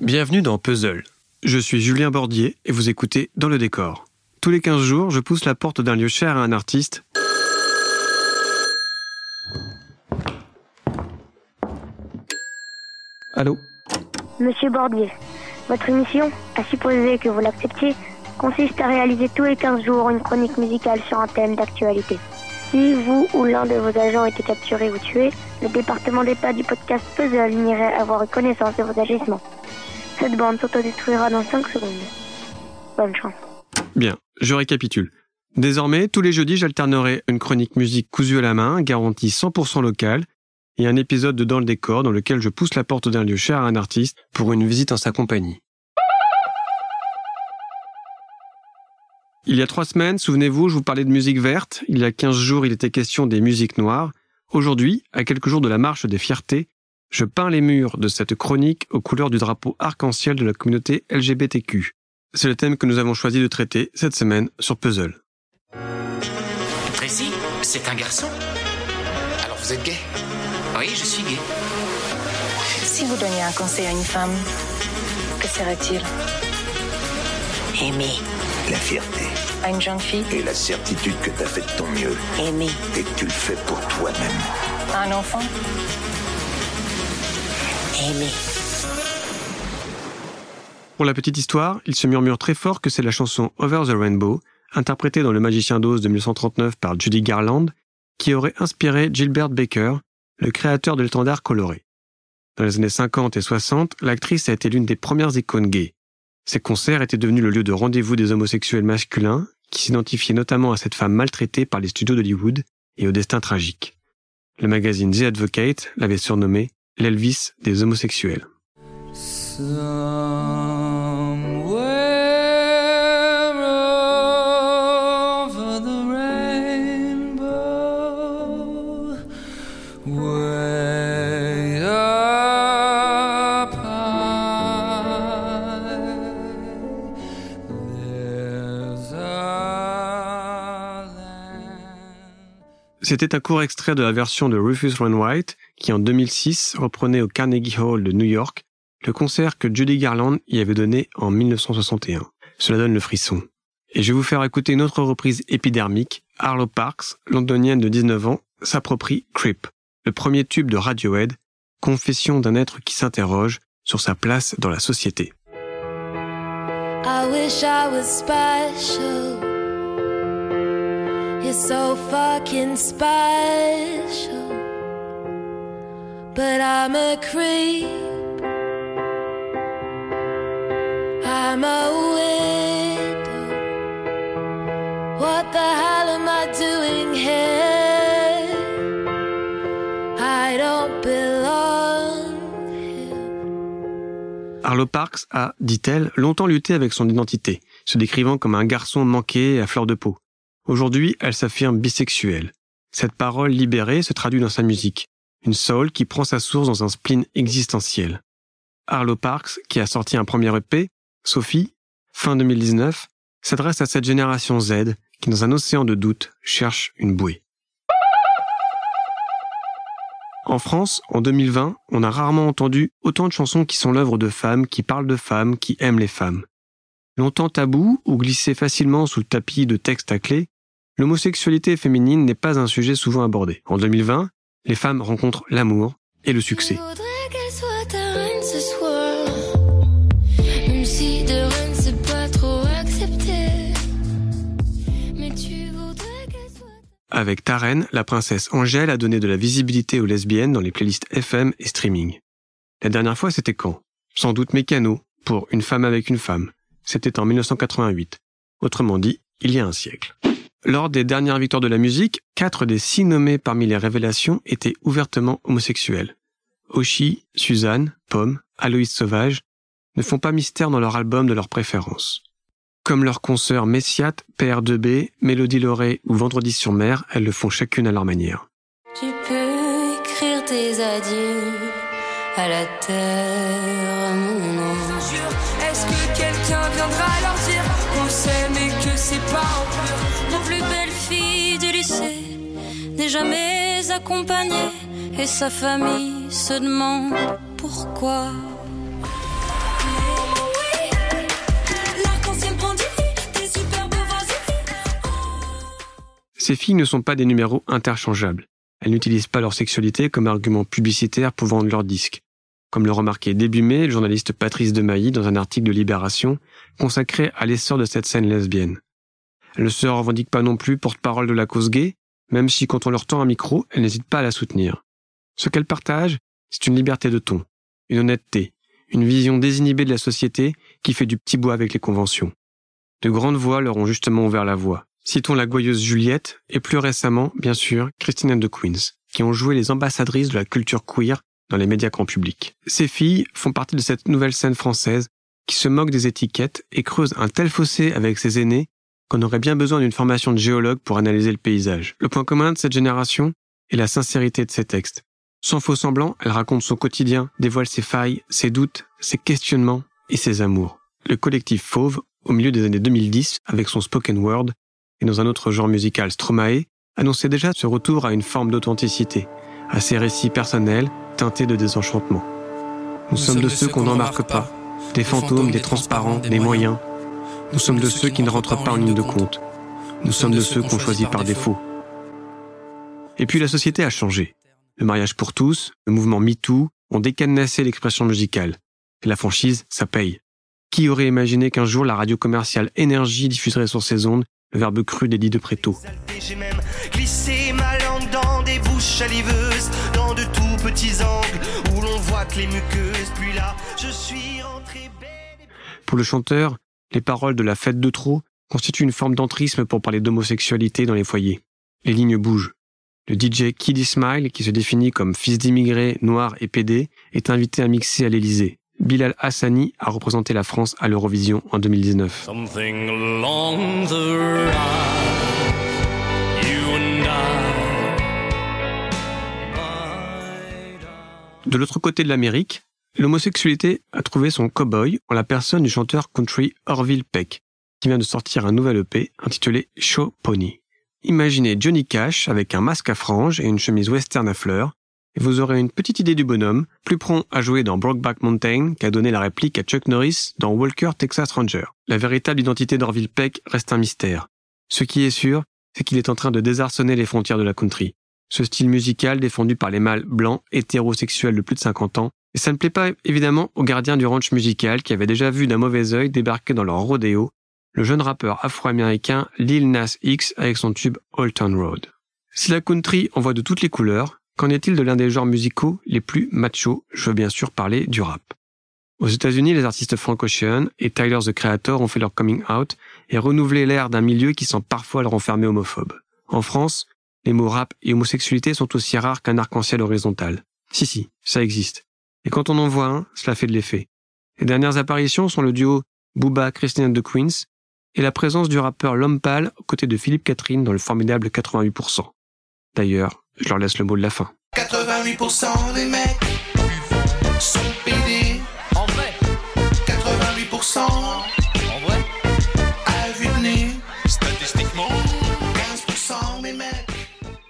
Bienvenue dans Puzzle. Je suis Julien Bordier et vous écoutez Dans le décor. Tous les 15 jours, je pousse la porte d'un lieu cher à un artiste. Allô? Monsieur Bordier, votre mission, à supposer que vous l'acceptiez, consiste à réaliser tous les 15 jours une chronique musicale sur un thème d'actualité. Si vous ou l'un de vos agents était capturé ou tué, le département d'État du podcast Puzzle n'irait avoir connaissance de vos agissements. Cette bande s'autodétruira dans 5 secondes. Bonne chance. Bien, je récapitule. Désormais, tous les jeudis, j'alternerai une chronique musique cousue à la main, garantie 100% locale, et un épisode de Dans le décor dans lequel je pousse la porte d'un lieu cher à un artiste pour une visite en sa compagnie. Il y a trois semaines, souvenez-vous, je vous parlais de musique verte. Il y a 15 jours, il était question des musiques noires. Aujourd'hui, à quelques jours de la marche des fiertés, je peins les murs de cette chronique aux couleurs du drapeau arc-en-ciel de la communauté LGBTQ. C'est le thème que nous avons choisi de traiter cette semaine sur Puzzle. Tracy, c'est un garçon Alors vous êtes gay? Oui, je suis gay. Si vous donniez un conseil à une femme, que serait-il? Aimer. La fierté À une jeune fille? Et la certitude que t'as fait de ton mieux Aimer. et que tu le fais pour toi-même. À un enfant? Pour la petite histoire, il se murmure très fort que c'est la chanson Over the Rainbow, interprétée dans Le Magicien d'Oz de 1939 par Judy Garland, qui aurait inspiré Gilbert Baker, le créateur de l'étendard coloré. Dans les années 50 et 60, l'actrice a été l'une des premières icônes gays. Ses concerts étaient devenus le lieu de rendez-vous des homosexuels masculins, qui s'identifiaient notamment à cette femme maltraitée par les studios d'Hollywood et au destin tragique. Le magazine The Advocate l'avait surnommée l'Elvis des homosexuels. C'était un court extrait de la version de Rufus Wainwright qui en 2006 reprenait au Carnegie Hall de New York le concert que Judy Garland y avait donné en 1961. Cela donne le frisson. Et je vais vous faire écouter une autre reprise épidermique. Arlo Parks, londonienne de 19 ans, s'approprie Creep, le premier tube de Radiohead, confession d'un être qui s'interroge sur sa place dans la société. But I'm a creep. I'm a widow. What the hell am I doing here? I don't belong here. Arlo Parks a, dit-elle, longtemps lutté avec son identité, se décrivant comme un garçon manqué à fleur de peau. Aujourd'hui, elle s'affirme bisexuelle. Cette parole libérée se traduit dans sa musique, une soul qui prend sa source dans un spleen existentiel. Arlo Parks, qui a sorti un premier EP, Sophie, fin 2019, s'adresse à cette génération Z qui, dans un océan de doute, cherche une bouée. En France, en 2020, on a rarement entendu autant de chansons qui sont l'œuvre de femmes, qui parlent de femmes, qui aiment les femmes. Longtemps tabou ou glissé facilement sous le tapis de textes à clé, l'homosexualité féminine n'est pas un sujet souvent abordé. En 2020, les femmes rencontrent l'amour et le succès. Avec Taren, la princesse Angèle a donné de la visibilité aux lesbiennes dans les playlists FM et streaming. La dernière fois, c'était quand? Sans doute Mécano, pour Une femme avec une femme. C'était en 1988. Autrement dit, il y a un siècle. Lors des dernières victoires de la musique, quatre des six nommés parmi les révélations étaient ouvertement homosexuels. Oshi, Suzanne, Pomme, Aloïs Sauvage ne font pas mystère dans leur album de leur préférence. Comme leurs consoeurs Messiat, PR2B, Mélodie Lauré ou Vendredi sur mer, elles le font chacune à leur manière. Tu peux écrire tes adieux à la terre, mon ange. Est-ce que quelqu'un viendra leur dire qu'on s'aime et que c'est pas jamais accompagné et sa famille se demande pourquoi. Ces filles ne sont pas des numéros interchangeables. Elles n'utilisent pas leur sexualité comme argument publicitaire pour vendre leurs disques. Comme le remarquait début mai le journaliste Patrice Demailly dans un article de Libération consacré à l'essor de cette scène lesbienne. Elles ne se revendiquent pas non plus porte-parole de la cause gay, même si quand on leur tend un micro, elles n'hésitent pas à la soutenir. Ce qu'elles partagent, c'est une liberté de ton, une honnêteté, une vision désinhibée de la société qui fait du petit bois avec les conventions. De grandes voix leur ont justement ouvert la voie. Citons la gouailleuse Juliette et plus récemment, bien sûr, Christine the Queens, qui ont joué les ambassadrices de la culture queer dans les médias grand public. Ces filles font partie de cette nouvelle scène française qui se moque des étiquettes et creuse un tel fossé avec ses aînés qu'on aurait bien besoin d'une formation de géologue pour analyser le paysage. Le point commun de cette génération est la sincérité de ses textes. Sans faux semblant, elle raconte son quotidien, dévoile ses failles, ses doutes, ses questionnements et ses amours. Le collectif Fauve, au milieu des années 2010, avec son spoken word, et dans un autre genre musical Stromae, annonçait déjà ce retour à une forme d'authenticité, à ses récits personnels teintés de désenchantement. Nous, sommes de ceux qu'on n'embarque pas, des fantômes, des transparents, des moyens. Nous sommes de ceux qui ne rentrent pas en ligne de compte. Nous sommes de ceux qu'on choisit par défaut. Et puis la société a changé. Le mariage pour tous, le mouvement MeToo ont décadenassé l'expression musicale. Et la franchise, ça paye. Qui aurait imaginé qu'un jour la radio commerciale Énergie diffuserait sur ses ondes le verbe cru d'Eddie de Préto? J'ai même glissé ma langue dans des bouches saliveuses, dans de tout petits angles où l'on voit que les muqueuses. Puis là, je suis rentré belle. Pour le chanteur, les paroles de la fête de trop constituent une forme d'entrisme pour parler d'homosexualité dans les foyers. Les lignes bougent. Le DJ Kiddy Smile, qui se définit comme fils d'immigrés, noir et pédé, est invité à mixer à l'Élysée. Bilal Hassani a représenté la France à l'Eurovision en 2019. Something along the ride, you and I. De l'autre côté de l'Amérique, l'homosexualité a trouvé son cow-boy en la personne du chanteur country Orville Peck, qui vient de sortir un nouvel EP intitulé Show Pony. Imaginez Johnny Cash avec un masque à franges et une chemise western à fleurs, et vous aurez une petite idée du bonhomme, plus prompt à jouer dans Brokeback Mountain qu'a donné la réplique à Chuck Norris dans Walker Texas Ranger. La véritable identité d'Orville Peck reste un mystère. Ce qui est sûr, c'est qu'il est en train de désarçonner les frontières de la country. Ce style musical défendu par les mâles blancs, hétérosexuels de plus de 50 ans, et ça ne plaît pas évidemment aux gardiens du ranch musical qui avaient déjà vu d'un mauvais œil débarquer dans leur rodéo le jeune rappeur afro-américain Lil Nas X avec son tube Old Town Road. Si la country en voit de toutes les couleurs, qu'en est-il de l'un des genres musicaux les plus machos? Je veux bien sûr parler du rap. Aux États-Unis, les artistes Frank Ocean et Tyler the Creator ont fait leur coming out et renouvelé l'ère d'un milieu qui sent parfois le renfermer homophobe. En France, les mots rap et homosexualité sont aussi rares qu'un arc-en-ciel horizontal. Si si, ça existe. Et quand on en voit un, cela fait de l'effet. Les dernières apparitions sont le duo Booba Christine and the Queens et la présence du rappeur L'Homme Pâle aux côtés de Philippe Catherine dans le formidable 88%. D'ailleurs, je leur laisse le mot de la fin. 88% des mecs sont pédés. En vrai 88% En vrai À vue de nez Statistiquement 15% des mecs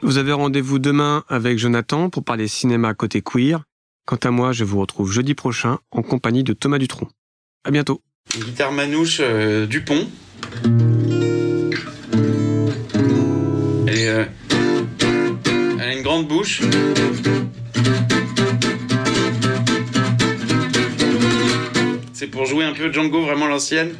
Vous avez rendez-vous demain avec Jonathan pour parler cinéma côté queer. Quant à moi, je vous retrouve jeudi prochain en compagnie de Thomas Dutronc. À bientôt. Une guitare manouche euh, Dupont. Elle, euh, elle a une grande bouche. C'est pour jouer un peu Django, vraiment l'ancienne.